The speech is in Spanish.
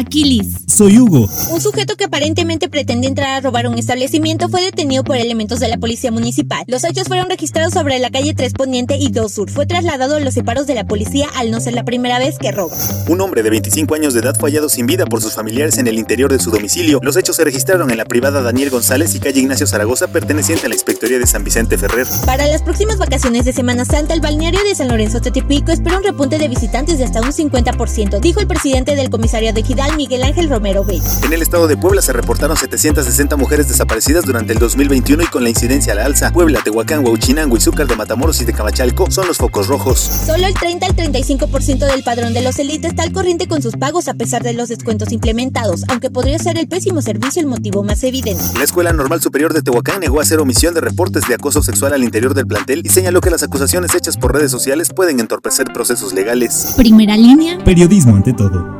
Aquiles. Soy Hugo. Un sujeto que aparentemente pretende entrar a robar un establecimiento fue detenido por elementos de la policía municipal. Los hechos fueron registrados sobre la calle 3 Poniente y 2 Sur. Fue trasladado a los separos de la policía al no ser la primera vez que roba. Un hombre de 25 años de edad fue hallado sin vida por sus familiares en el interior de su domicilio. Los hechos se registraron en la privada Daniel González y calle Ignacio Zaragoza, perteneciente a la Inspectoría de San Vicente Ferrer. Para las próximas vacaciones de Semana Santa, el balneario de San Lorenzo Tetepico espera un repunte de visitantes de hasta un 50%, dijo el presidente del comisario de Gidal, Miguel Ángel Romero Bell. En el estado de Puebla se reportaron 760 mujeres desaparecidas durante el 2021 y con la incidencia a la alza. Puebla, Tehuacán, Huachinango, Izúcar de Matamoros y de Camachalco son los focos rojos. Solo el 30 al 35% del padrón de los élites está al corriente con sus pagos a pesar de los descuentos implementados, aunque podría ser el pésimo servicio el motivo más evidente. La Escuela Normal Superior de Tehuacán negó hacer omisión de reportes de acoso sexual al interior del plantel y señaló que las acusaciones hechas por redes sociales pueden entorpecer procesos legales. Primera línea. Periodismo ante todo.